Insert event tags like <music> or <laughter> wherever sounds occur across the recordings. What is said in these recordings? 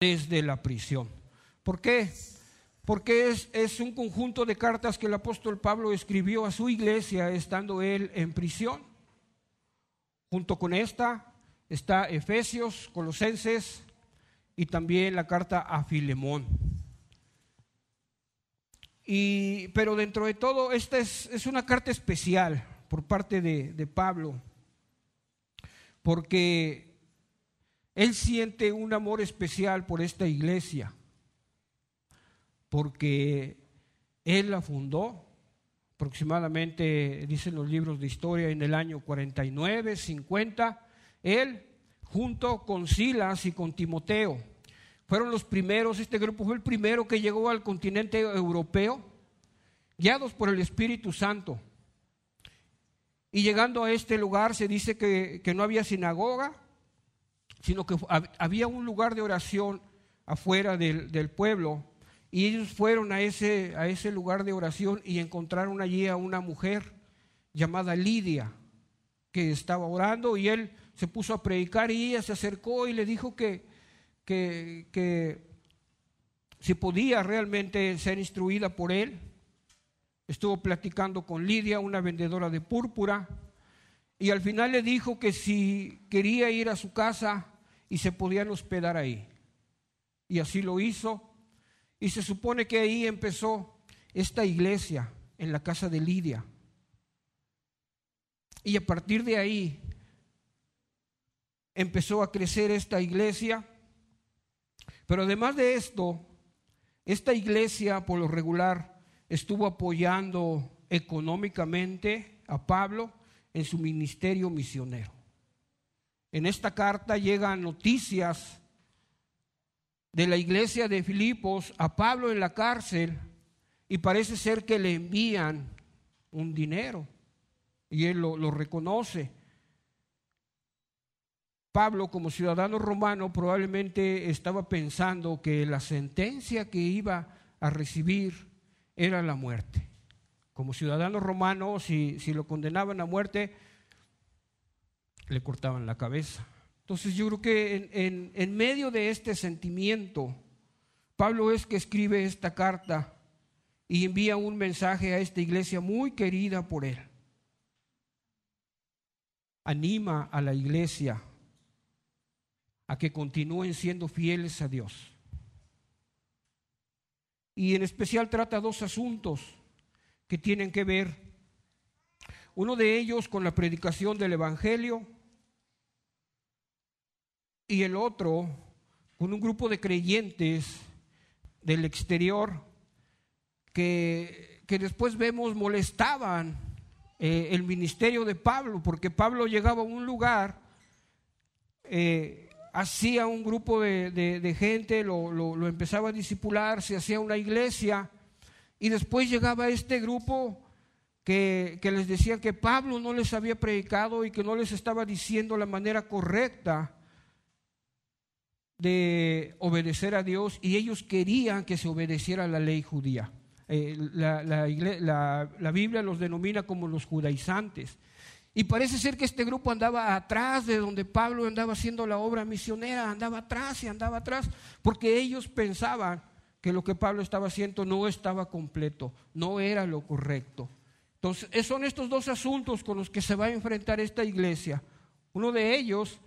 desde la prisión. ¿Por qué? Porque es, un conjunto de cartas que el apóstol Pablo escribió a su iglesia estando él en prisión. Junto con esta está Efesios, Colosenses y también la carta a Filemón. Y, pero dentro de todo, esta es, una carta especial por parte de Pablo, porque él siente un amor especial por esta iglesia, porque él la fundó aproximadamente, dicen los libros de historia, en el año 49, 50, él junto con Silas y con Timoteo fueron los primeros, este grupo fue el primero que llegó al continente europeo, guiados por el Espíritu Santo. Y llegando a este lugar se dice que, no había sinagoga, sino que había un lugar de oración afuera del, del, pueblo. Y ellos fueron a ese, a ese lugar de oración y encontraron allí a una mujer llamada Lidia, que estaba orando y él se puso a predicar y ella se acercó y le dijo que, que, si podía realmente ser instruida por él. Estuvo platicando con Lidia, una vendedora de púrpura, y al final le dijo que si quería ir a su casa y se podían hospedar ahí. Y así lo hizo. Y se supone que ahí empezó esta iglesia, en la casa de Lidia. Y a partir de ahí empezó a crecer esta iglesia pero además de esto, esta iglesia por lo regular estuvo apoyando económicamente a Pablo en su ministerio misionero. En esta carta llegan noticias de la iglesia de Filipos a Pablo en la cárcel y parece ser que le envían un dinero y él lo, reconoce. Pablo como ciudadano romano probablemente estaba pensando que la sentencia que iba a recibir era la muerte. Como ciudadano romano, si, si lo condenaban a muerte, le cortaban la cabeza. Entonces yo creo que en, en medio de este sentimiento, Pablo es que escribe esta carta y envía un mensaje a esta iglesia muy querida por él. Anima a la iglesia a que continúen siendo fieles a Dios. Y en especial trata dos asuntos que tienen que ver, uno de ellos con la predicación del Evangelio y el otro con un grupo de creyentes del exterior que, que después vemos molestaban eh, el ministerio de Pablo, porque Pablo llegaba a un lugar eh, hacía un grupo de, gente, lo, empezaba a disipular, se hacía una iglesia y después llegaba este grupo que, que, les decía que Pablo no les había predicado y que no les estaba diciendo la manera correcta de obedecer a Dios y ellos querían que se obedeciera la ley judía. Eh, la, la Biblia los denomina como los judaizantes. Y parece ser que este grupo andaba atrás de donde Pablo andaba haciendo la obra misionera, andaba atrás y andaba atrás, porque ellos pensaban que lo que Pablo estaba haciendo no estaba completo, no era lo correcto. Entonces, son estos dos asuntos con los que se va a enfrentar esta iglesia. Uno de ellos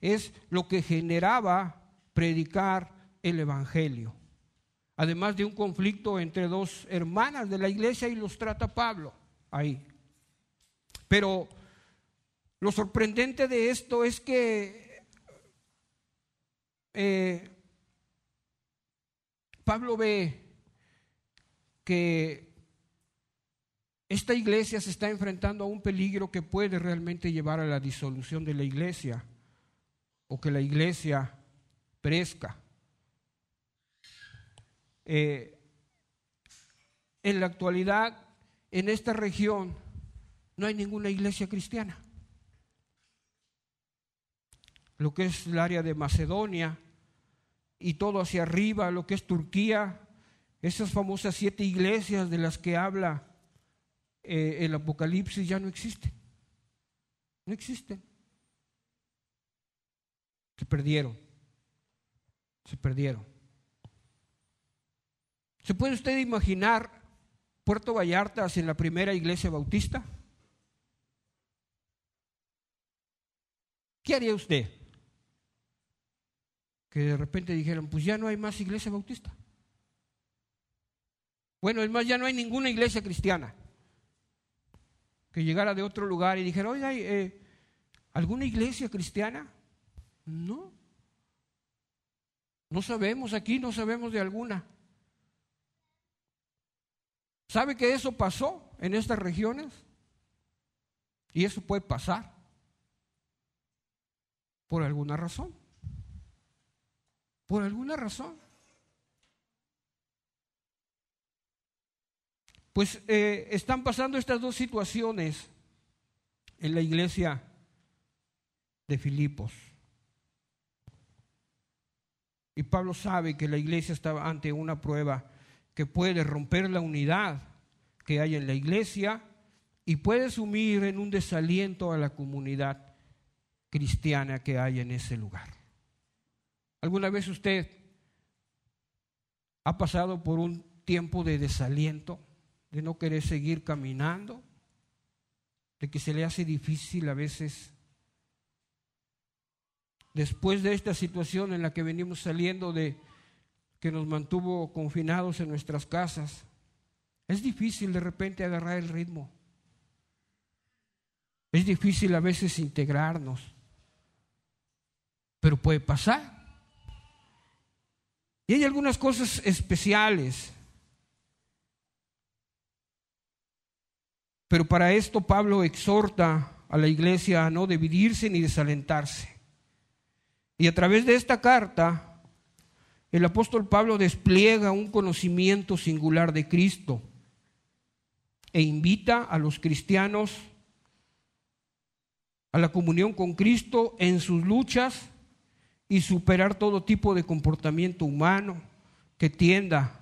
es lo que generaba predicar el Evangelio. Además de un conflicto entre dos hermanas de la iglesia y los trata Pablo ahí. Pero lo sorprendente de esto es que eh, Pablo ve que esta iglesia se está enfrentando a un peligro que puede realmente llevar a la disolución de la iglesia o que la iglesia Eh, en la actualidad, en esta región, no hay ninguna iglesia cristiana lo que es el área de Macedonia y todo hacia arriba, lo que es Turquía, esas famosas siete iglesias de las que habla eh, el Apocalipsis ya no existen. No existen. Se perdieron. Se perdieron. ¿Se puede usted imaginar Puerto Vallarta sin la primera iglesia bautista? ¿Qué haría usted? Que de repente dijeran, pues ya no hay más iglesia bautista. Bueno, es más, ya no hay ninguna iglesia cristiana. Que llegara de otro lugar y dijera, oiga, eh, ¿alguna iglesia cristiana? No. No sabemos aquí, no sabemos de alguna. ¿Sabe que eso pasó en estas regiones? Y eso puede pasar por alguna razón. Por alguna razón. Pues eh, están pasando estas dos situaciones en la iglesia de Filipos. Y Pablo sabe que la iglesia estaba ante una prueba que puede romper la unidad que hay en la iglesia y puede sumir en un desaliento a la comunidad cristiana que hay en ese lugar. ¿Alguna vez usted ha pasado por un tiempo de desaliento, de no querer seguir caminando, de que se le hace difícil a veces después de esta situación en la que venimos saliendo de que nos mantuvo confinados en nuestras casas, es difícil de repente agarrar el ritmo. Es difícil a veces integrarnos, pero puede pasar. Y hay algunas cosas especiales. Pero para esto Pablo exhorta a la iglesia a no dividirse ni desalentarse. Y a través de esta carta, el apóstol Pablo despliega un conocimiento singular de Cristo e invita a los cristianos a la comunión con Cristo en sus luchas y superar todo tipo de comportamiento humano que tienda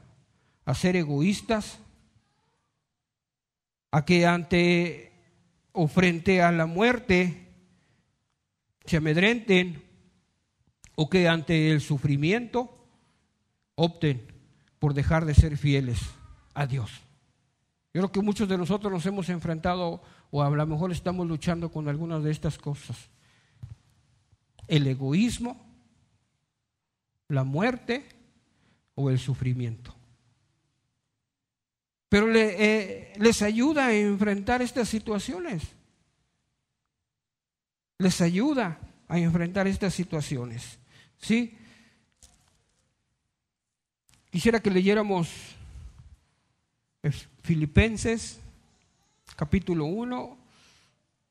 a ser egoístas, a que ante o frente a la muerte se amedrenten o que ante el sufrimiento opten por dejar de ser fieles a Dios. Yo creo que muchos de nosotros nos hemos enfrentado o a lo mejor estamos luchando con algunas de estas cosas. El egoísmo, la muerte o el sufrimiento. Pero eh, les ayuda a enfrentar estas situaciones. Les ayuda a enfrentar estas situaciones. ¿Sí? Quisiera que leyéramos Filipenses capítulo 1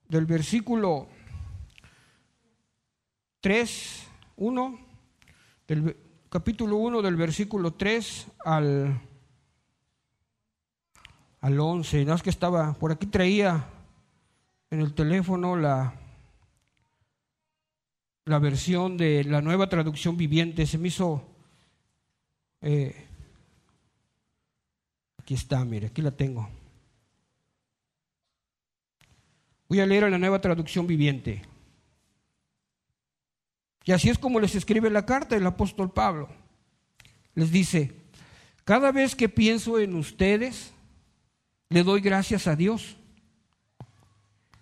del versículo 3, 1, del capítulo 1 del versículo 3 al, al 11. No es que estaba, por aquí traía en el teléfono la, la versión de la nueva traducción viviente. Se me hizo... Eh, aquí está, mire, aquí la tengo. Voy a leer la nueva traducción viviente. Y así es como les escribe la carta el apóstol Pablo. Les dice, cada vez que pienso en ustedes, le doy gracias a Dios.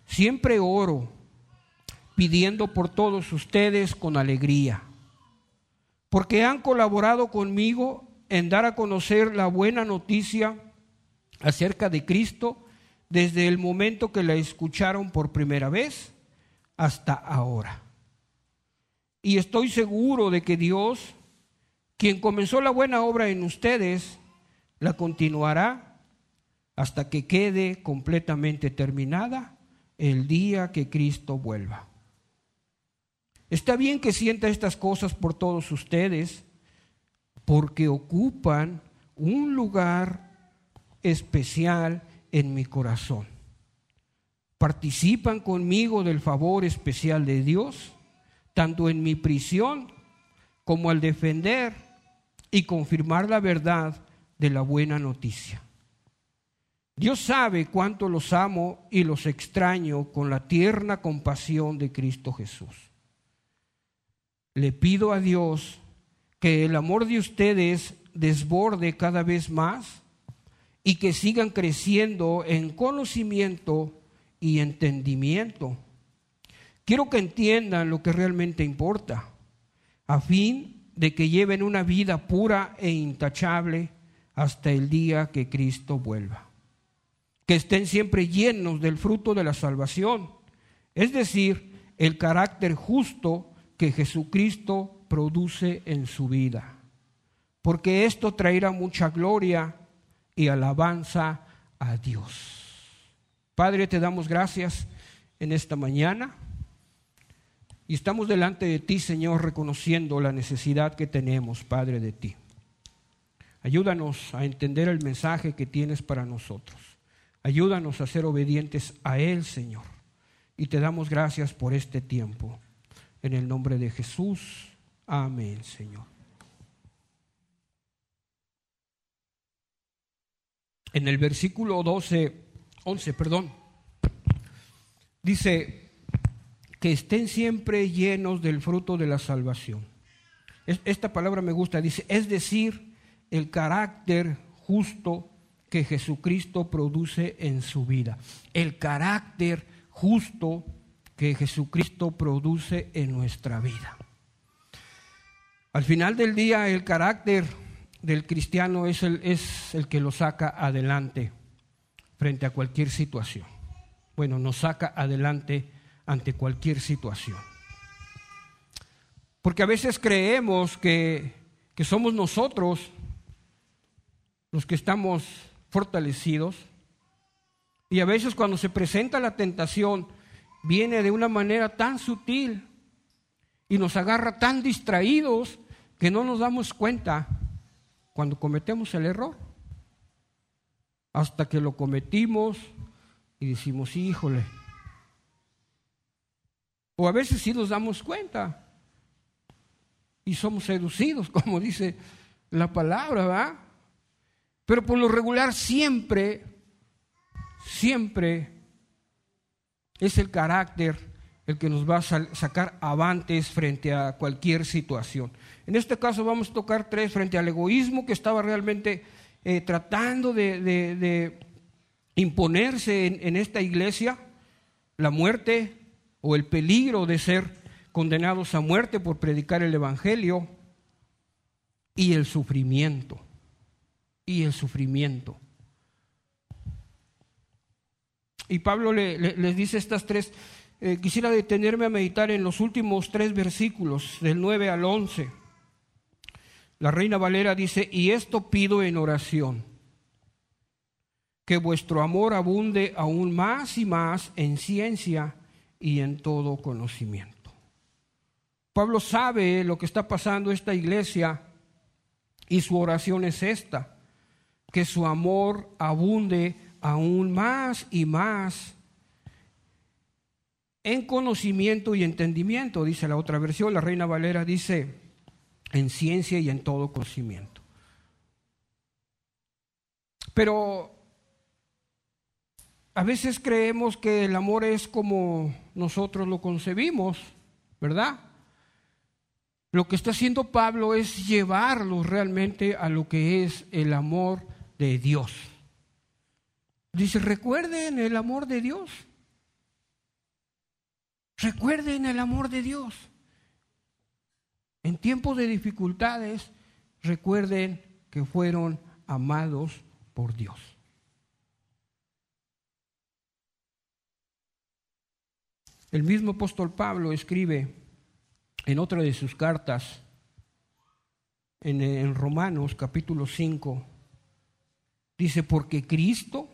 Siempre oro pidiendo por todos ustedes con alegría, porque han colaborado conmigo en dar a conocer la buena noticia acerca de Cristo desde el momento que la escucharon por primera vez hasta ahora. Y estoy seguro de que Dios, quien comenzó la buena obra en ustedes, la continuará hasta que quede completamente terminada el día que Cristo vuelva. Está bien que sienta estas cosas por todos ustedes, porque ocupan un lugar especial en mi corazón. Participan conmigo del favor especial de Dios tanto en mi prisión como al defender y confirmar la verdad de la buena noticia. Dios sabe cuánto los amo y los extraño con la tierna compasión de Cristo Jesús. Le pido a Dios que el amor de ustedes desborde cada vez más y que sigan creciendo en conocimiento y entendimiento. Quiero que entiendan lo que realmente importa, a fin de que lleven una vida pura e intachable hasta el día que Cristo vuelva. Que estén siempre llenos del fruto de la salvación, es decir, el carácter justo que Jesucristo produce en su vida. Porque esto traerá mucha gloria y alabanza a Dios. Padre, te damos gracias en esta mañana y estamos delante de ti, Señor, reconociendo la necesidad que tenemos, Padre, de ti. Ayúdanos a entender el mensaje que tienes para nosotros. Ayúdanos a ser obedientes a Él, Señor. Y te damos gracias por este tiempo. En el nombre de Jesús. Amén, Señor. En el versículo 12, 11, perdón, dice que estén siempre llenos del fruto de la salvación. Esta palabra me gusta, dice, es decir, el carácter justo que Jesucristo produce en su vida. El carácter justo que Jesucristo produce en nuestra vida. Al final del día, el carácter del cristiano es el, es el que lo saca adelante frente a cualquier situación. Bueno, nos saca adelante ante cualquier situación. Porque a veces creemos que, que somos nosotros los que estamos fortalecidos. Y a veces cuando se presenta la tentación, viene de una manera tan sutil y nos agarra tan distraídos que no nos damos cuenta cuando cometemos el error. Hasta que lo cometimos y decimos, híjole. O a veces sí nos damos cuenta y somos seducidos, <laughs> como dice la palabra, ¿va? Pero por lo regular siempre, siempre es el carácter el que nos va a sacar avantes frente a cualquier situación. En este caso vamos a tocar tres frente al egoísmo que estaba realmente eh, tratando de, imponerse en esta iglesia, la muerte o el peligro de ser condenados a muerte por predicar el Evangelio y el sufrimiento y el sufrimiento. Y Pablo les dice estas tres, eh, quisiera detenerme a meditar en los últimos tres versículos, del 9 al 11. La reina Valera dice, y esto pido en oración, que vuestro amor abunde aún más y más en ciencia y en todo conocimiento. Pablo sabe lo que está pasando esta iglesia y su oración es esta que su amor abunde aún más y más en conocimiento y entendimiento, dice la otra versión, la Reina Valera dice, en ciencia y en todo conocimiento. Pero a veces creemos que el amor es como nosotros lo concebimos, ¿verdad? Lo que está haciendo Pablo es llevarlos realmente a lo que es el amor de Dios. Dice, recuerden el amor de Dios. Recuerden el amor de Dios. En tiempos de dificultades, recuerden que fueron amados por Dios. El mismo apóstol Pablo escribe en otra de sus cartas, en, Romanos capítulo 5, Dice, porque Cristo,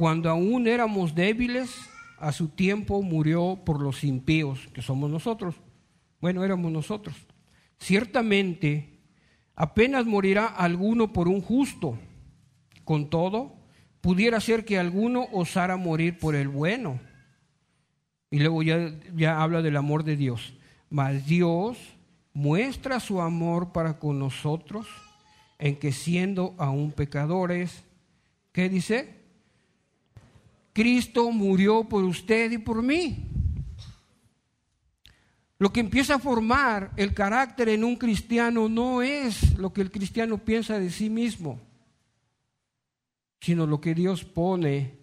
cuando aún éramos débiles, a su tiempo murió por los impíos, que somos nosotros. Bueno, éramos nosotros. Ciertamente, apenas morirá alguno por un justo. Con todo, pudiera ser que alguno osara morir por el bueno. Y luego ya, ya habla del amor de Dios. Mas Dios muestra su amor para con nosotros en que siendo aún pecadores, ¿qué dice? Cristo murió por usted y por mí. Lo que empieza a formar el carácter en un cristiano no es lo que el cristiano piensa de sí mismo, sino lo que Dios pone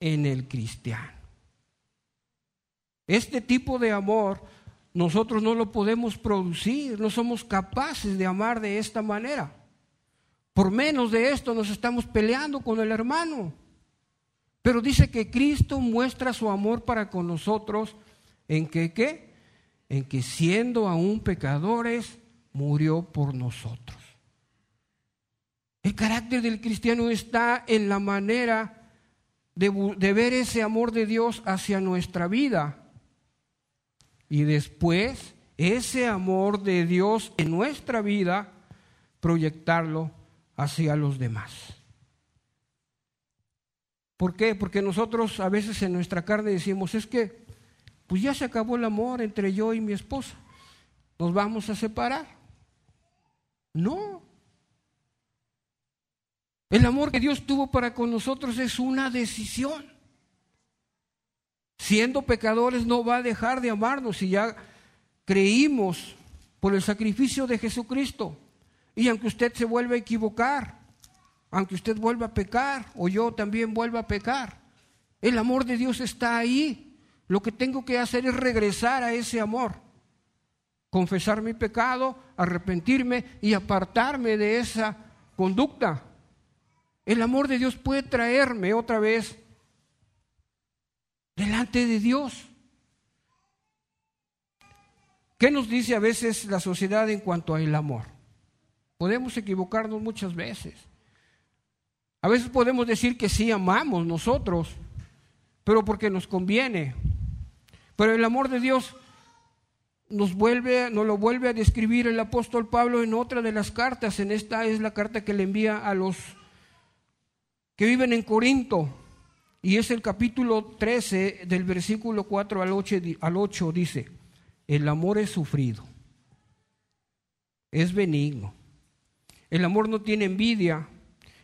en el cristiano. Este tipo de amor nosotros no lo podemos producir, no somos capaces de amar de esta manera. Por menos de esto nos estamos peleando con el hermano. Pero dice que Cristo muestra su amor para con nosotros en que qué? en que siendo aún pecadores, murió por nosotros. El carácter del cristiano está en la manera de, ver ese amor de Dios hacia nuestra vida. Y después, ese amor de Dios en nuestra vida, proyectarlo hacia los demás. ¿Por qué? Porque nosotros a veces en nuestra carne decimos, es que pues ya se acabó el amor entre yo y mi esposa. Nos vamos a separar. No. El amor que Dios tuvo para con nosotros es una decisión. Siendo pecadores no va a dejar de amarnos y ya creímos por el sacrificio de Jesucristo. Y aunque usted se vuelva a equivocar, aunque usted vuelva a pecar o yo también vuelva a pecar, el amor de Dios está ahí lo que tengo que hacer es regresar a ese amor, confesar mi pecado, arrepentirme y apartarme de esa conducta. El amor de Dios puede traerme otra vez delante de Dios. ¿Qué nos dice a veces la sociedad en cuanto al amor? Podemos equivocarnos muchas veces. A veces podemos decir que sí amamos nosotros, pero porque nos conviene, pero el amor de Dios nos, vuelve, nos lo vuelve a describir el apóstol Pablo en otra de las cartas. En esta es la carta que le envía a los que viven en Corinto. Y es el capítulo 13 del versículo 4 al 8, al 8 dice, el amor es sufrido, es benigno. El amor no tiene envidia,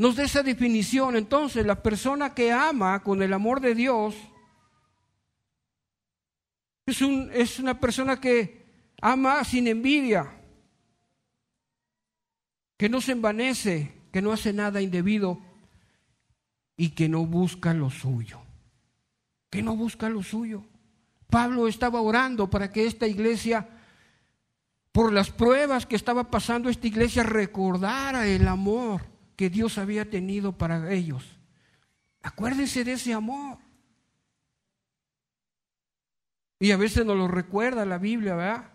Nos da esa definición, entonces, la persona que ama con el amor de Dios es, un, es una persona que ama sin envidia, que no se envanece, que no hace nada indebido y que no busca lo suyo, que no busca lo suyo. Pablo estaba orando para que esta iglesia, por las pruebas que estaba pasando esta iglesia, recordara el amor que Dios había tenido para ellos. Acuérdense de ese amor. Y a veces nos lo recuerda la Biblia, ¿verdad?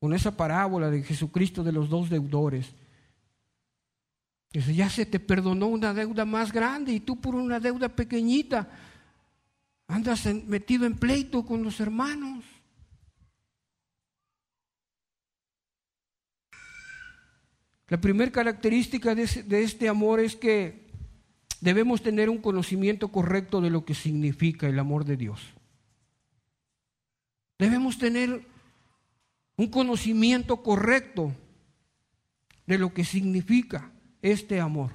con esa parábola de Jesucristo de los dos deudores. Dice, ya se te perdonó una deuda más grande y tú por una deuda pequeñita andas metido en pleito con los hermanos. La primera característica de, este amor es que debemos tener un conocimiento correcto de lo que significa el amor de Dios. Debemos tener un conocimiento correcto de lo que significa este amor,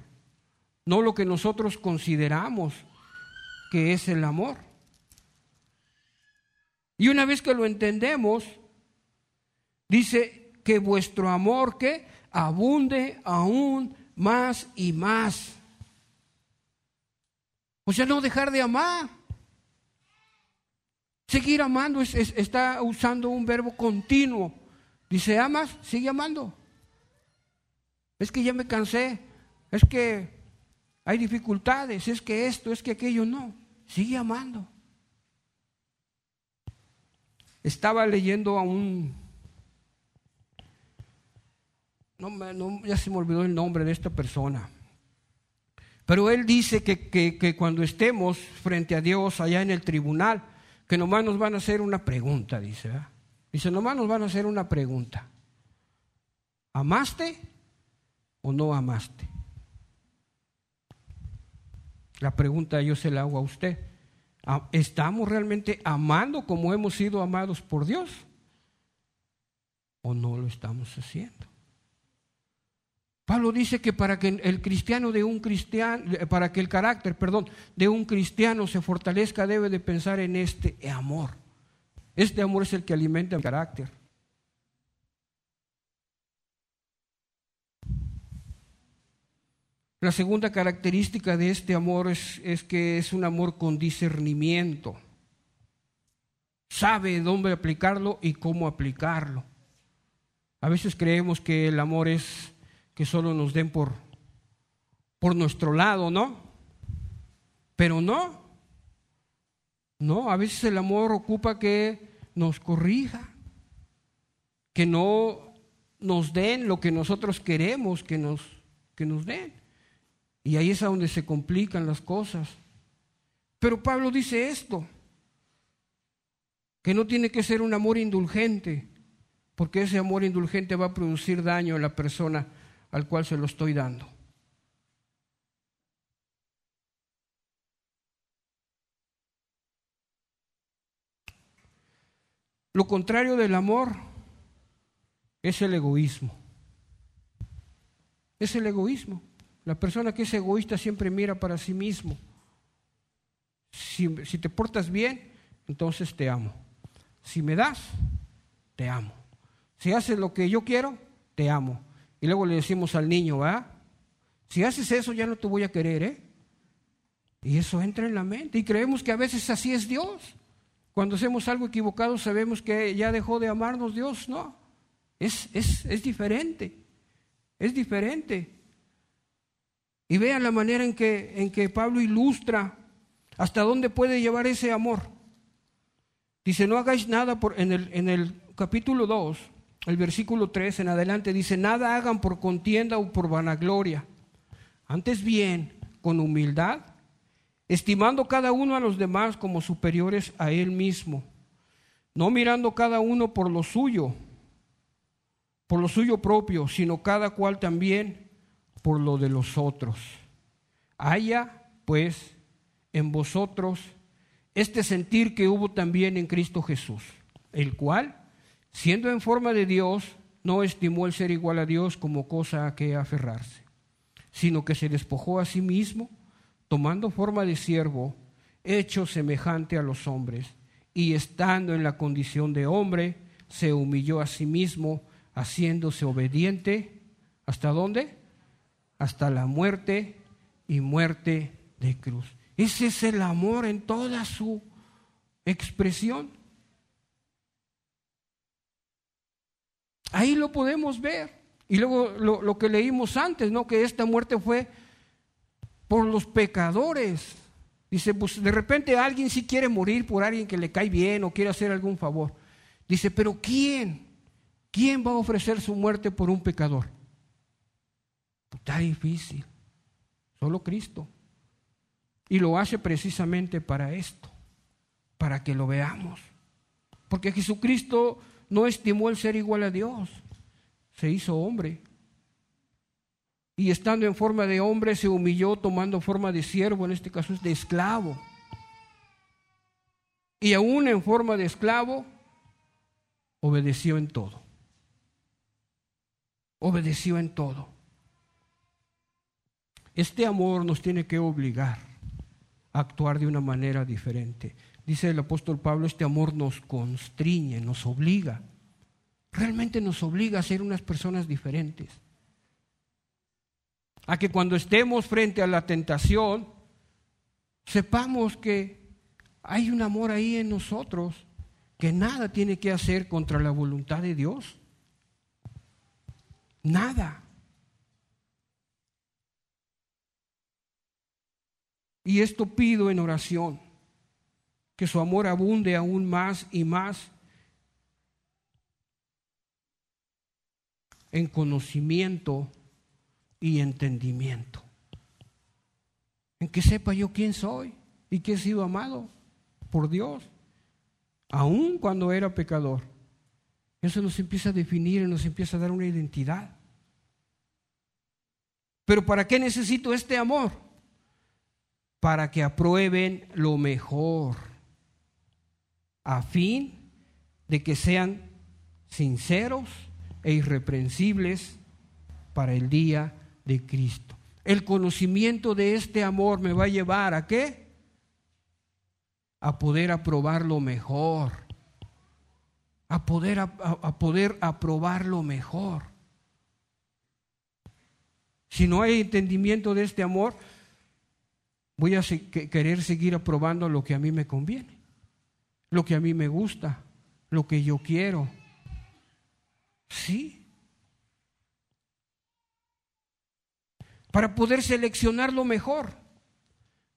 no lo que nosotros consideramos que es el amor. Y una vez que lo entendemos, dice que vuestro amor que abunde aún más y más. O sea, no dejar de amar. Seguir amando está usando un verbo continuo. Dice, amas, sigue amando. Es que ya me cansé, es que hay dificultades, es que esto, es que aquello, no. Sigue amando. Estaba leyendo a un... No, ya se me olvidó el nombre de esta persona. Pero él dice que, que cuando estemos frente a Dios allá en el tribunal, que nomás nos van a hacer una pregunta, dice. Dice, nomás nos van a hacer una pregunta. ¿Amaste o no amaste? La pregunta yo se la hago a usted. ¿Estamos realmente amando como hemos sido amados por Dios? ¿O no lo estamos haciendo? Pablo dice que para que el cristiano de un cristiano, para que el carácter, perdón, de un cristiano se fortalezca, debe de pensar en este amor. Este amor es el que alimenta el carácter. La segunda característica de este amor es, es, que es un amor con discernimiento. Sabe dónde aplicarlo y cómo aplicarlo. A veces creemos que el amor es que solo nos den por, por nuestro lado, ¿no? Pero no. No, a veces el amor ocupa que nos corrija, que no nos den lo que nosotros queremos que nos, que nos den. Y ahí es a donde se complican las cosas. Pero Pablo dice esto, que no tiene que ser un amor indulgente, porque ese amor indulgente va a producir daño a la persona al cual se lo estoy dando. Lo contrario del amor es el egoísmo. Es el egoísmo. La persona que es egoísta siempre mira para sí mismo. Si, si, te portas bien, entonces te amo. Si me das, te amo. Si haces lo que yo quiero, te amo. Y luego le decimos al niño, ¿va? Si haces eso ya no te voy a querer, ¿eh? Y eso entra en la mente. Y creemos que a veces así es Dios. Cuando hacemos algo equivocado sabemos que ya dejó de amarnos Dios. No, es, es, es diferente. Es diferente. Y vean la manera en que, en que Pablo ilustra hasta dónde puede llevar ese amor. Dice, no hagáis nada por, en, el, en el capítulo 2, el versículo 3 en adelante, dice, nada hagan por contienda o por vanagloria. Antes bien, con humildad, estimando cada uno a los demás como superiores a él mismo, no mirando cada uno por lo suyo, por lo suyo propio, sino cada cual también por lo de los otros. Haya, pues, en vosotros este sentir que hubo también en Cristo Jesús, el cual, siendo en forma de Dios, no estimó el ser igual a Dios como cosa a que aferrarse, sino que se despojó a sí mismo, tomando forma de siervo, hecho semejante a los hombres, y estando en la condición de hombre, se humilló a sí mismo, haciéndose obediente. ¿Hasta dónde? Hasta la muerte y muerte de cruz. Ese es el amor en toda su expresión. Ahí lo podemos ver. Y luego lo, que leímos antes, ¿no? Que esta muerte fue por los pecadores. Dice, pues de repente alguien sí quiere morir por alguien que le cae bien o quiere hacer algún favor. Dice, pero ¿quién? ¿Quién va a ofrecer su muerte por un pecador? Está difícil. Solo Cristo. Y lo hace precisamente para esto, para que lo veamos. Porque Jesucristo no estimó el ser igual a Dios, se hizo hombre y estando en forma de hombre se humilló tomando forma de siervo, en este caso es de esclavo. Y aún en forma de esclavo, obedeció en todo. Obedeció en todo. Este amor nos tiene que obligar a actuar de una manera diferente. Dice el apóstol Pablo, este amor nos constriñe, nos obliga. Realmente nos obliga a ser unas personas diferentes a que cuando estemos frente a la tentación, sepamos que hay un amor ahí en nosotros que nada tiene que hacer contra la voluntad de Dios. Nada. Y esto pido en oración, que su amor abunde aún más y más en conocimiento y entendimiento. En que sepa yo quién soy y que he sido amado por Dios, aun cuando era pecador. Eso nos empieza a definir y nos empieza a dar una identidad. Pero ¿para qué necesito este amor? Para que aprueben lo mejor, a fin de que sean sinceros e irreprensibles para el día de Cristo. El conocimiento de este amor me va a llevar a qué? A poder aprobar lo mejor a poder, a, poder aprobar lo mejor. Si no hay entendimiento de este amor, voy a querer seguir aprobando lo que a mí me conviene, lo que a mí me gusta, lo que yo quiero. Sí. Para poder seleccionar lo mejor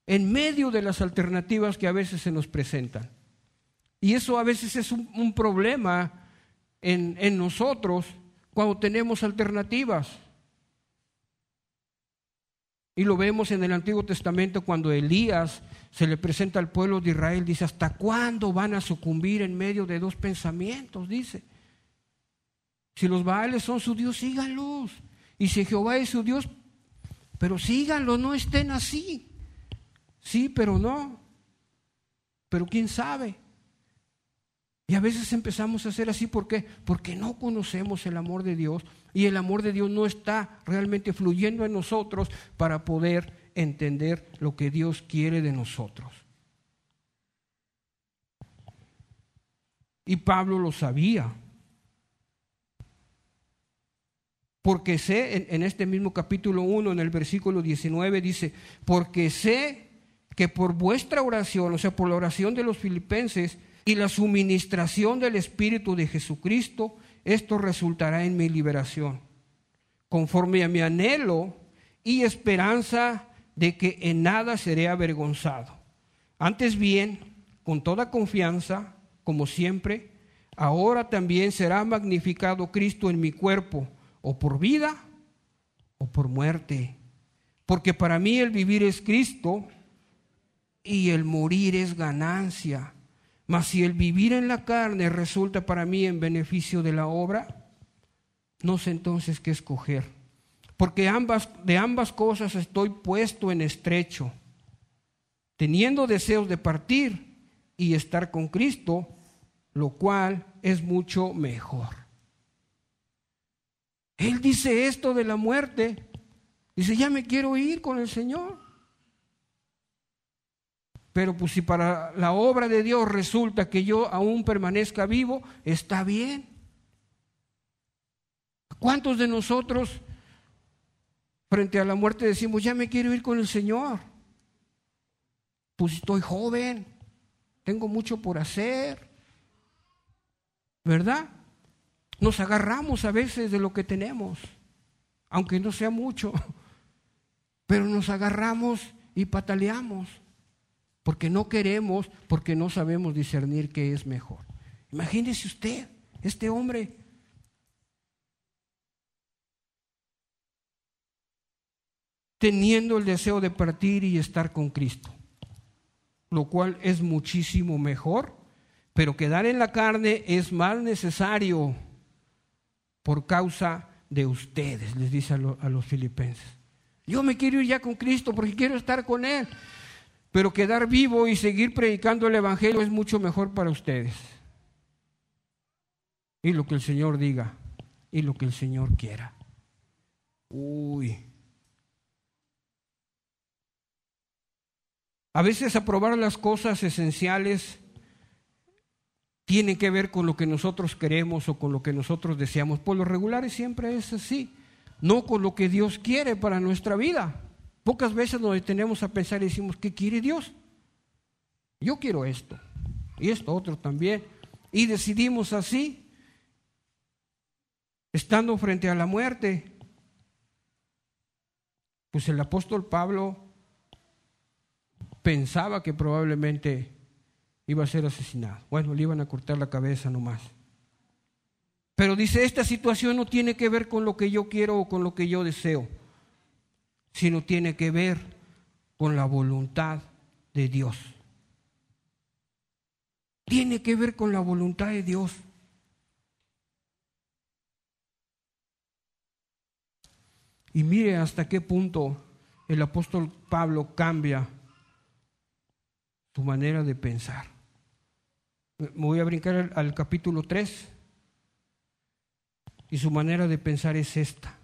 en medio de las alternativas que a veces se nos presentan. Y eso a veces es un, problema en, en nosotros cuando tenemos alternativas. Y lo vemos en el Antiguo Testamento cuando Elías se le presenta al pueblo de Israel, dice, ¿hasta cuándo van a sucumbir en medio de dos pensamientos? Dice, si los Baales son su Dios, síganlos. Y si Jehová es su Dios, pero síganlo, no estén así. Sí, pero no. Pero quién sabe. Y a veces empezamos a hacer así, ¿por qué? Porque no conocemos el amor de Dios y el amor de Dios no está realmente fluyendo en nosotros para poder entender lo que Dios quiere de nosotros. Y Pablo lo sabía. Porque sé, en, en, este mismo capítulo 1, en el versículo 19, dice, porque sé que por vuestra oración, o sea, por la oración de los filipenses, y la suministración del Espíritu de Jesucristo, esto resultará en mi liberación, conforme a mi anhelo y esperanza de que en nada seré avergonzado. Antes bien, con toda confianza, como siempre, ahora también será magnificado Cristo en mi cuerpo, o por vida o por muerte. Porque para mí el vivir es Cristo y el morir es ganancia. Mas si el vivir en la carne resulta para mí en beneficio de la obra, no sé entonces qué escoger. Porque ambas, de ambas cosas estoy puesto en estrecho, teniendo deseos de partir y estar con Cristo, lo cual es mucho mejor. Él dice esto de la muerte. Dice, ya me quiero ir con el Señor. Pero pues si para la obra de Dios resulta que yo aún permanezca vivo, está bien. ¿Cuántos de nosotros frente a la muerte decimos, ya me quiero ir con el Señor? Pues estoy joven, tengo mucho por hacer, ¿verdad? Nos agarramos a veces de lo que tenemos, aunque no sea mucho, <laughs> pero nos agarramos y pataleamos porque no queremos, porque no sabemos discernir qué es mejor. Imagínese usted, este hombre. teniendo el deseo de partir y estar con Cristo, lo cual es muchísimo mejor, pero quedar en la carne es más necesario por causa de ustedes, les dice a, los filipenses. Yo me quiero ir ya con Cristo porque quiero estar con Él. Pero quedar vivo y seguir predicando el Evangelio es mucho mejor para ustedes. Y lo que el Señor diga, y lo que el Señor quiera. Uy. A veces aprobar las cosas esenciales tiene que ver con lo que nosotros queremos o con lo que nosotros deseamos. Por lo regular siempre es así, no con lo que Dios quiere para nuestra vida. Pocas veces nos detenemos a pensar y decimos, ¿qué quiere Dios? Yo quiero esto y esto otro también. Y decidimos así, estando frente a la muerte. Pues el apóstol Pablo pensaba que probablemente iba a ser asesinado. Bueno, le iban a cortar la cabeza nomás. Pero dice, esta situación no tiene que ver con lo que yo quiero o con lo que yo deseo sino tiene que ver con la voluntad de Dios. Tiene que ver con la voluntad de Dios. Y mire hasta qué punto el apóstol Pablo cambia su manera de pensar. Me voy a brincar al, capítulo 3 y su manera de pensar es esta.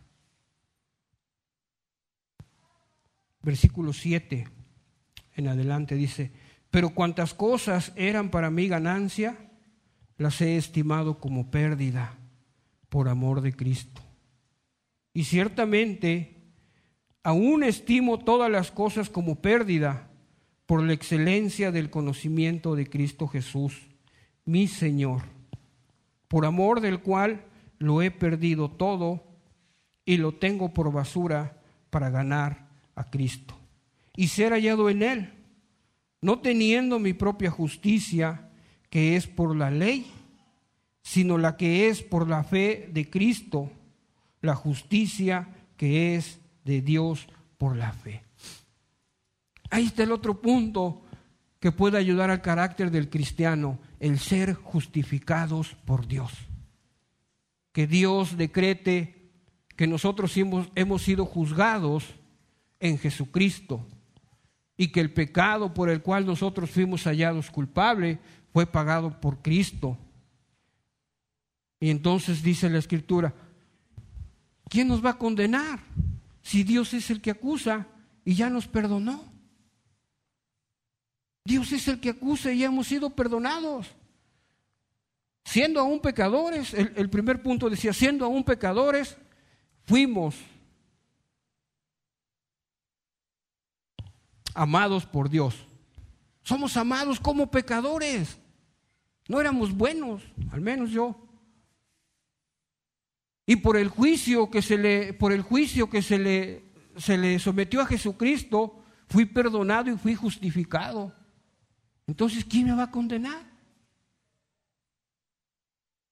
Versículo 7 en adelante dice, pero cuantas cosas eran para mí ganancia, las he estimado como pérdida por amor de Cristo. Y ciertamente, aún estimo todas las cosas como pérdida por la excelencia del conocimiento de Cristo Jesús, mi Señor, por amor del cual lo he perdido todo y lo tengo por basura para ganar a Cristo y ser hallado en Él, no teniendo mi propia justicia, que es por la ley, sino la que es por la fe de Cristo, la justicia que es de Dios por la fe. Ahí está el otro punto que puede ayudar al carácter del cristiano, el ser justificados por Dios. Que Dios decrete que nosotros hemos, hemos sido juzgados en Jesucristo y que el pecado por el cual nosotros fuimos hallados culpables fue pagado por Cristo. Y entonces dice la Escritura, ¿quién nos va a condenar si Dios es el que acusa y ya nos perdonó? Dios es el que acusa y ya hemos sido perdonados. Siendo aún pecadores, el, primer punto decía, siendo aún pecadores, fuimos amados por Dios. Somos amados como pecadores. No éramos buenos, al menos yo. Y por el juicio que se le, por el juicio que se le, se le sometió a Jesucristo, fui perdonado y fui justificado. Entonces, ¿quién me va a condenar?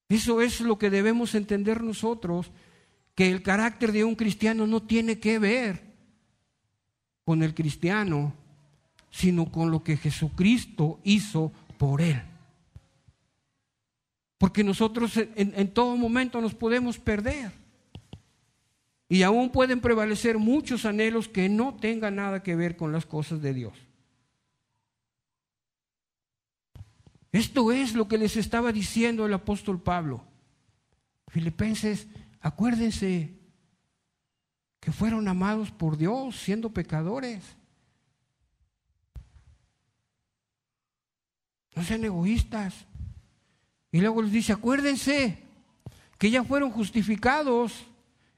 Eso es lo que debemos entender nosotros, que el carácter de un cristiano no tiene que ver con el cristiano, sino con lo que Jesucristo hizo por él. Porque nosotros en, todo momento nos podemos perder. Y aún pueden prevalecer muchos anhelos que no tengan nada que ver con las cosas de Dios. Esto es lo que les estaba diciendo el apóstol Pablo. Filipenses, acuérdense que fueron amados por Dios siendo pecadores. No sean egoístas. Y luego les dice, acuérdense que ya fueron justificados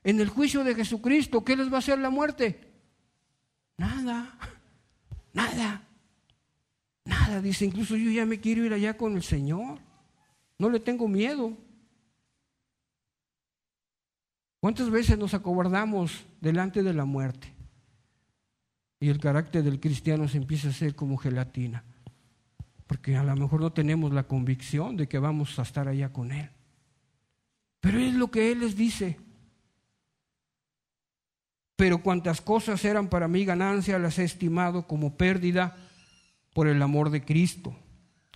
en el juicio de Jesucristo. ¿Qué les va a hacer la muerte? Nada, nada. Nada, dice, incluso yo ya me quiero ir allá con el Señor. No le tengo miedo. ¿Cuántas veces nos acobardamos delante de la muerte? Y el carácter del cristiano se empieza a hacer como gelatina. Porque a lo mejor no tenemos la convicción de que vamos a estar allá con Él. Pero es lo que Él les dice. Pero cuantas cosas eran para mí ganancia, las he estimado como pérdida por el amor de Cristo.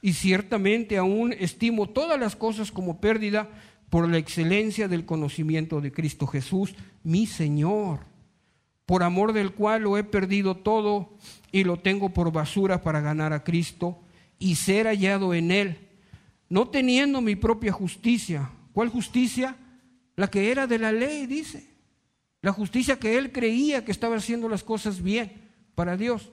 Y ciertamente aún estimo todas las cosas como pérdida por la excelencia del conocimiento de Cristo Jesús, mi Señor, por amor del cual lo he perdido todo y lo tengo por basura para ganar a Cristo y ser hallado en Él, no teniendo mi propia justicia. ¿Cuál justicia? La que era de la ley, dice. La justicia que Él creía que estaba haciendo las cosas bien para Dios.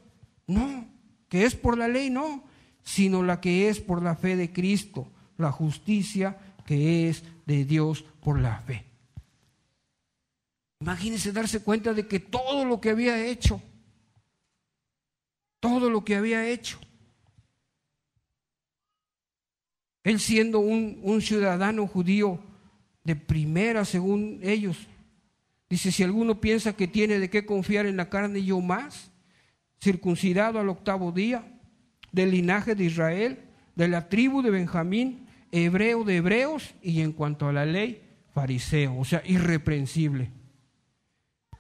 No, que es por la ley, no, sino la que es por la fe de Cristo, la justicia que es de Dios por la fe. Imagínense darse cuenta de que todo lo que había hecho, todo lo que había hecho, él siendo un, un ciudadano judío de primera según ellos, dice, si alguno piensa que tiene de qué confiar en la carne, yo más, circuncidado al octavo día, del linaje de Israel, de la tribu de Benjamín, hebreo de hebreos y en cuanto a la ley, fariseo, o sea, irreprensible.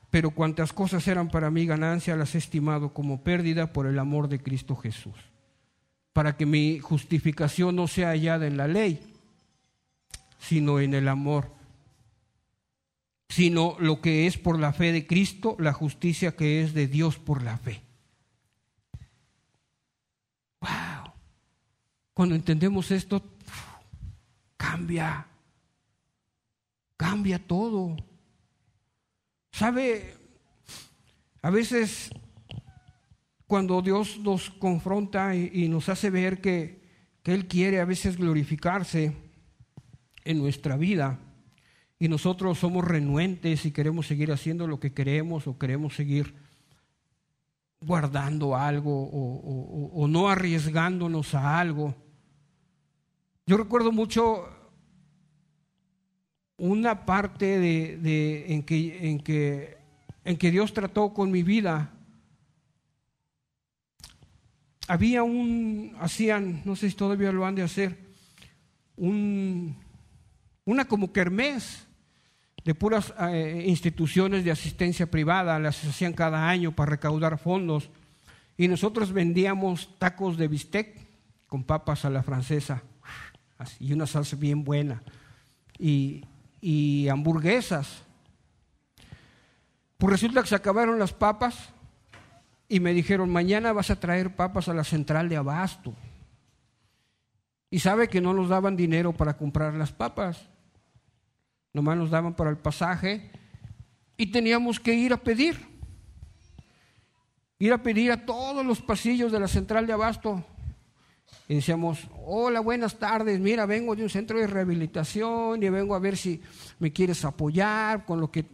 Pero cuantas cosas eran para mí ganancia, las he estimado como pérdida por el amor de Cristo Jesús, para que mi justificación no sea hallada en la ley, sino en el amor sino lo que es por la fe de Cristo, la justicia que es de Dios por la fe. Wow. Cuando entendemos esto, cambia, cambia todo. ¿Sabe? A veces cuando Dios nos confronta y, nos hace ver que, que Él quiere a veces glorificarse en nuestra vida y nosotros somos renuentes y queremos seguir haciendo lo que queremos o queremos seguir guardando algo o, no arriesgándonos a algo. Yo recuerdo mucho una parte de, en, que, en, que, en que Dios trató con mi vida había un, hacían, no sé si todavía lo han de hacer, un, una como kermés de puras eh, instituciones de asistencia privada, las hacían cada año para recaudar fondos. Y nosotros vendíamos tacos de bistec con papas a la francesa y una salsa bien buena. Y, y hamburguesas. Pues resulta que se acabaron las papas y me dijeron, mañana vas a traer papas a la central de abasto. Y sabe que no nos daban dinero para comprar las papas, nomás nos daban para el pasaje y teníamos que ir a pedir, ir a pedir a todos los pasillos de la central de abasto. Y decíamos, hola, buenas tardes, mira, vengo de un centro de rehabilitación y vengo a ver si me quieres apoyar con lo que...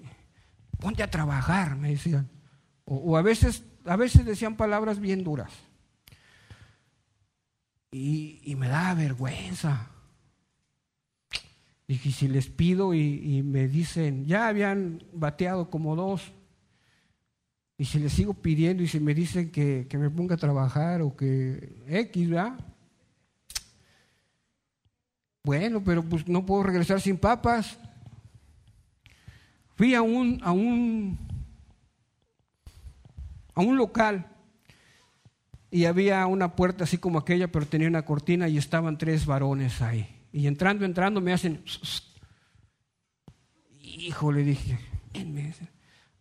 Ponte a trabajar, me decían. O, a veces a veces decían palabras bien duras. Y, me da vergüenza. Dije, si les pido y, me dicen, ya habían bateado como dos, y si les sigo pidiendo y si me dicen que, me ponga a trabajar o que X, ¿verdad? Bueno, pero pues no puedo regresar sin papas. Fui a un, a un a un local y había una puerta así como aquella, pero tenía una cortina y estaban tres varones ahí. Y entrando, entrando, me hacen... <sniffs> Hijo, le dije,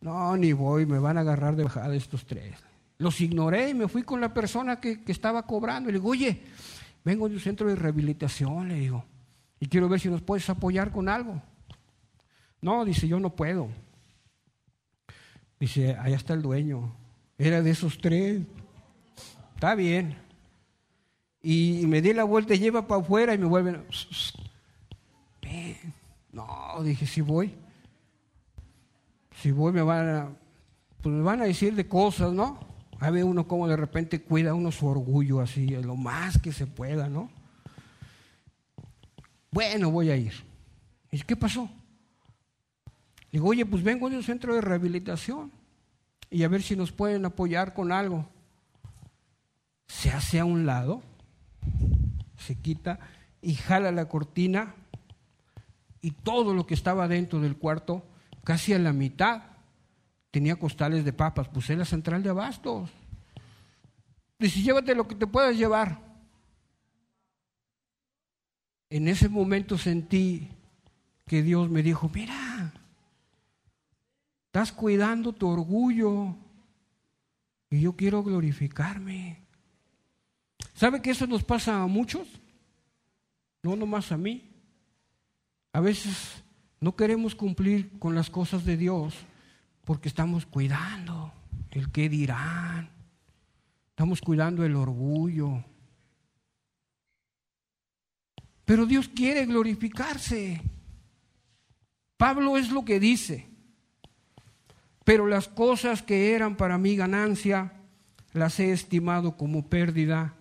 no, ni voy, me van a agarrar de bajada estos tres. Los ignoré y me fui con la persona que, que estaba cobrando. Le digo, oye, vengo de un centro de rehabilitación, le digo, y quiero ver si nos puedes apoyar con algo. No, dice, yo no puedo. Dice, allá está el dueño. Era de esos tres. Está bien. Y me di la vuelta y lleva para afuera y me vuelven. No, dije, si voy. Si voy me van a, pues me van a decir de cosas, ¿no? A ver uno como de repente cuida uno su orgullo así, lo más que se pueda, ¿no? Bueno, voy a ir. ¿Y qué pasó? Digo, oye, pues vengo de un centro de rehabilitación y a ver si nos pueden apoyar con algo. Se hace a un lado, se quita y jala la cortina y todo lo que estaba dentro del cuarto, casi a la mitad, tenía costales de papas. Puse la central de abastos. Dice, llévate lo que te puedas llevar. En ese momento sentí que Dios me dijo, mira, Estás cuidando tu orgullo. Y yo quiero glorificarme. ¿Sabe que eso nos pasa a muchos? No nomás a mí. A veces no queremos cumplir con las cosas de Dios porque estamos cuidando el qué dirán. Estamos cuidando el orgullo. Pero Dios quiere glorificarse. Pablo es lo que dice. Pero las cosas que eran para mí ganancia, las he estimado como pérdida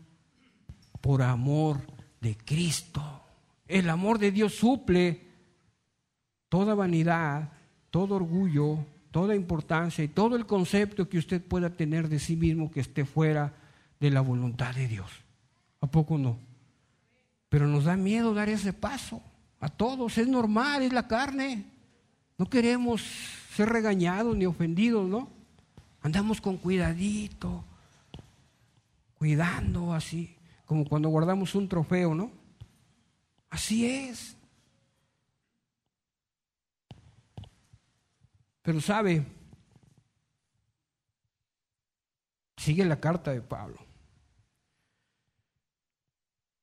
por amor de Cristo. El amor de Dios suple toda vanidad, todo orgullo, toda importancia y todo el concepto que usted pueda tener de sí mismo que esté fuera de la voluntad de Dios. ¿A poco no? Pero nos da miedo dar ese paso. A todos, es normal, es la carne. No queremos ser regañados ni ofendidos, ¿no? Andamos con cuidadito, cuidando así, como cuando guardamos un trofeo, ¿no? Así es. Pero sabe, sigue la carta de Pablo.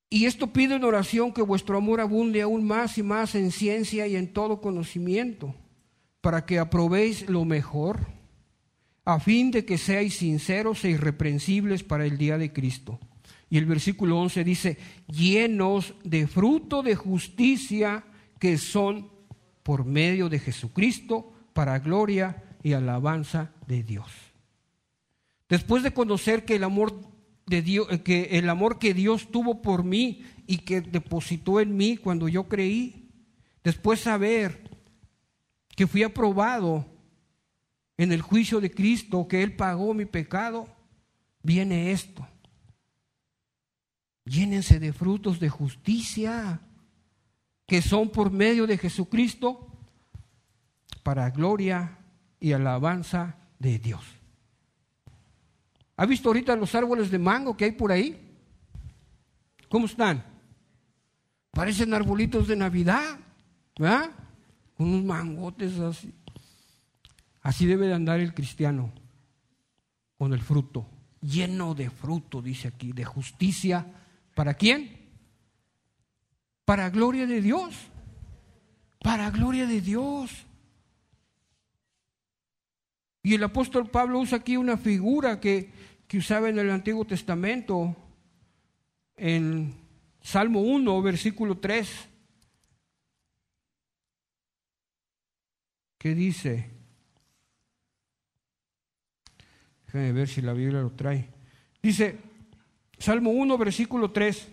Y esto pide en oración que vuestro amor abunde aún más y más en ciencia y en todo conocimiento, para que aprobéis lo mejor, a fin de que seáis sinceros e irreprensibles para el día de Cristo. Y el versículo 11 dice, llenos de fruto de justicia que son por medio de Jesucristo para gloria y alabanza de Dios. Después de conocer que el amor de Dios, eh, que el amor que Dios tuvo por mí y que depositó en mí cuando yo creí, después saber que fui aprobado en el juicio de Cristo, que Él pagó mi pecado, viene esto. Llénense de frutos de justicia que son por medio de Jesucristo para gloria y alabanza de Dios. ¿Ha visto ahorita los árboles de mango que hay por ahí? ¿Cómo están? Parecen arbolitos de Navidad, ¿verdad? Con unos mangotes así. Así debe de andar el cristiano, con el fruto, lleno de fruto, dice aquí, de justicia. ¿Para quién? Para gloria de Dios. Para gloria de Dios. Y el apóstol Pablo usa aquí una figura que, usaba en el Antiguo Testamento, en Salmo 1, versículo 3, que dice, déjame ver si la Biblia lo trae, dice, Salmo 1, versículo 3,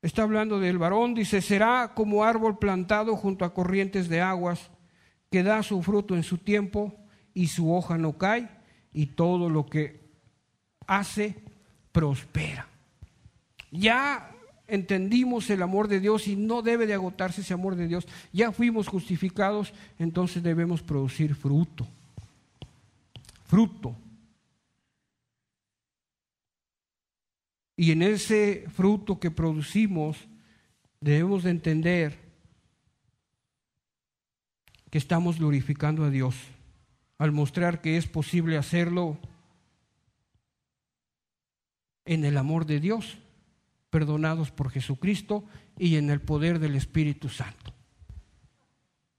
está hablando del varón, dice, será como árbol plantado junto a corrientes de aguas, que da su fruto en su tiempo y su hoja no cae y todo lo que hace prospera. Ya entendimos el amor de Dios y no debe de agotarse ese amor de Dios. Ya fuimos justificados, entonces debemos producir fruto. Fruto. Y en ese fruto que producimos debemos de entender que estamos glorificando a Dios al mostrar que es posible hacerlo en el amor de Dios, perdonados por Jesucristo y en el poder del Espíritu Santo.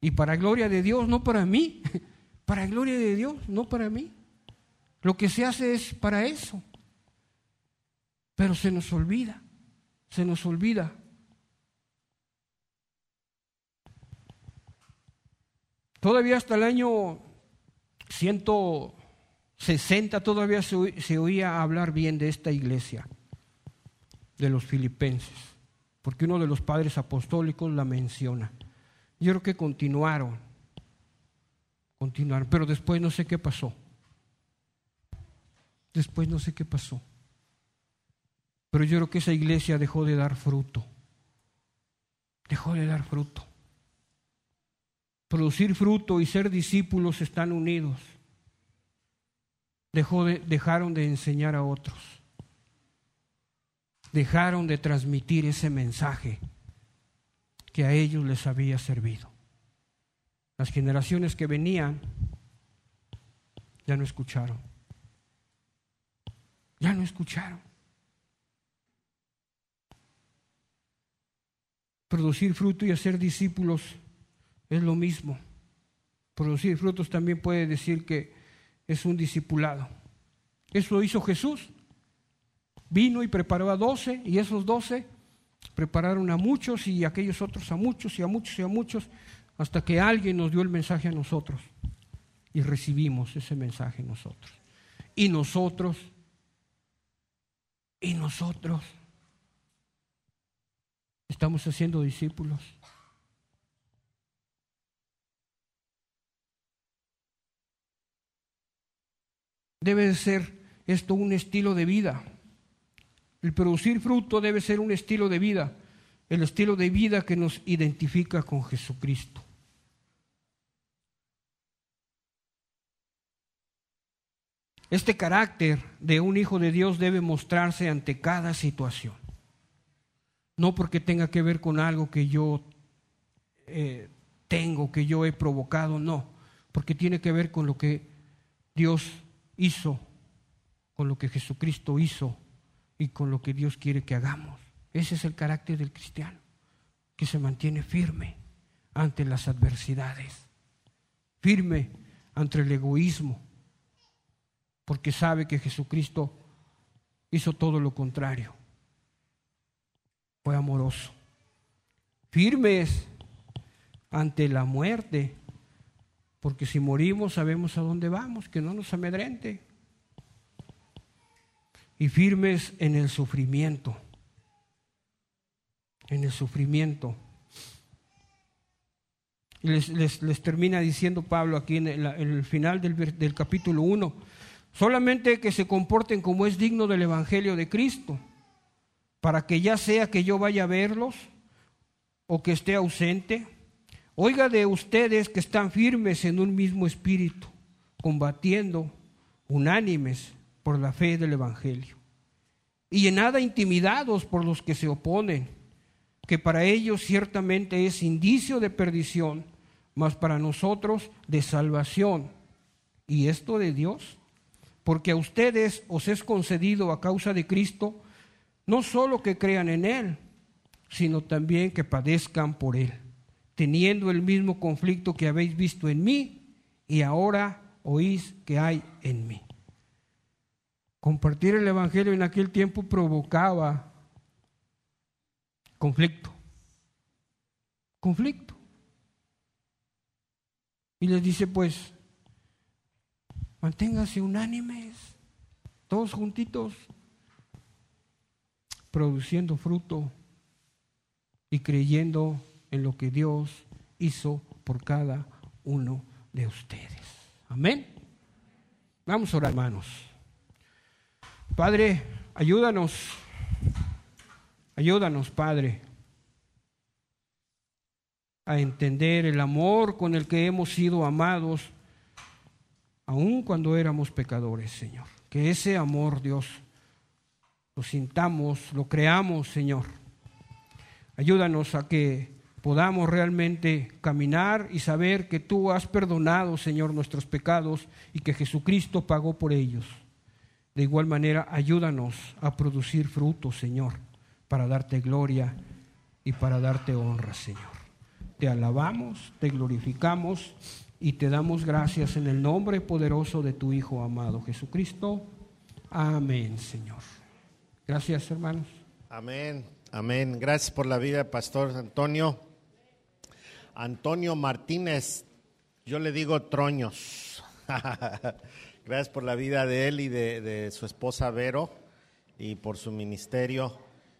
Y para gloria de Dios, no para mí, <laughs> para gloria de Dios, no para mí. Lo que se hace es para eso. Pero se nos olvida, se nos olvida. Todavía hasta el año 160 todavía se, oía hablar bien de esta iglesia, de los filipenses, porque uno de los padres apostólicos la menciona. Yo creo que continuaron, continuaron, pero después no sé qué pasó. Después no sé qué pasó. Pero yo creo que esa iglesia dejó de dar fruto. Dejó de dar fruto. Producir fruto y ser discípulos están unidos. Dejó de, dejaron de enseñar a otros. Dejaron de transmitir ese mensaje que a ellos les había servido. Las generaciones que venían ya no escucharon. Ya no escucharon. Producir fruto y hacer discípulos es lo mismo. Producir frutos también puede decir que es un discipulado. Eso lo hizo Jesús. Vino y preparó a doce y esos doce prepararon a muchos y aquellos otros a muchos y a muchos y a muchos hasta que alguien nos dio el mensaje a nosotros y recibimos ese mensaje nosotros. Y nosotros, y nosotros estamos haciendo discípulos. Debe ser esto un estilo de vida. El producir fruto debe ser un estilo de vida, el estilo de vida que nos identifica con Jesucristo. Este carácter de un hijo de Dios debe mostrarse ante cada situación. No porque tenga que ver con algo que yo eh, tengo, que yo he provocado, no porque tiene que ver con lo que Dios hizo, con lo que Jesucristo hizo y con lo que Dios quiere que hagamos. Ese es el carácter del cristiano, que se mantiene firme ante las adversidades, firme ante el egoísmo, porque sabe que Jesucristo hizo todo lo contrario. Fue amoroso. Firmes ante la muerte, porque si morimos sabemos a dónde vamos, que no nos amedrente. Y firmes en el sufrimiento, en el sufrimiento. Y les, termina diciendo Pablo aquí en el, final del, del capítulo 1, solamente que se comporten como es digno del Evangelio de Cristo, para que ya sea que yo vaya a verlos o que esté ausente, Oiga de ustedes que están firmes en un mismo espíritu, combatiendo, unánimes por la fe del Evangelio, y en nada intimidados por los que se oponen, que para ellos ciertamente es indicio de perdición, mas para nosotros de salvación. ¿Y esto de Dios? Porque a ustedes os es concedido a causa de Cristo no solo que crean en Él, sino también que padezcan por Él teniendo el mismo conflicto que habéis visto en mí y ahora oís que hay en mí. Compartir el Evangelio en aquel tiempo provocaba conflicto. Conflicto. Y les dice, pues, manténganse unánimes, todos juntitos, produciendo fruto y creyendo en lo que Dios hizo por cada uno de ustedes. Amén. Vamos a orar, hermanos. Padre, ayúdanos. Ayúdanos, Padre, a entender el amor con el que hemos sido amados, aun cuando éramos pecadores, Señor. Que ese amor, Dios, lo sintamos, lo creamos, Señor. Ayúdanos a que podamos realmente caminar y saber que tú has perdonado, Señor, nuestros pecados y que Jesucristo pagó por ellos. De igual manera, ayúdanos a producir frutos, Señor, para darte gloria y para darte honra, Señor. Te alabamos, te glorificamos y te damos gracias en el nombre poderoso de tu Hijo amado Jesucristo. Amén, Señor. Gracias, hermanos. Amén, amén. Gracias por la vida, Pastor Antonio. Antonio Martínez, yo le digo Troños. <laughs> Gracias por la vida de él y de, su esposa Vero y por su ministerio.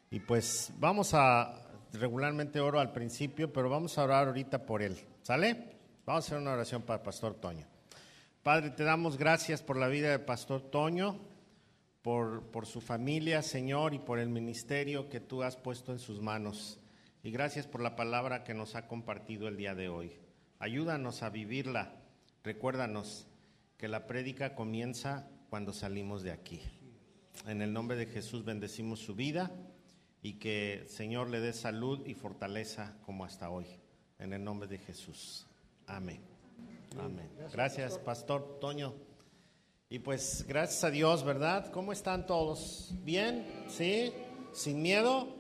Y pues vamos a, regularmente oro al principio, pero vamos a orar ahorita por él. ¿Sale? Vamos a hacer una oración para Pastor Toño. Padre, te damos gracias por la vida del Pastor Toño, por su familia, Señor, y por el ministerio que tú has puesto en sus manos y gracias por la palabra que nos ha compartido el día de hoy. Ayúdanos a vivirla. Recuérdanos que la prédica comienza cuando salimos de aquí. En el nombre de Jesús bendecimos su vida y que Señor le dé salud y fortaleza como hasta hoy. En el nombre de Jesús. Amén. Amén. Gracias, Pastor Toño. Y pues gracias a Dios, ¿verdad? ¿Cómo están todos? ¿Bien? ¿Sí? ¿Sin miedo?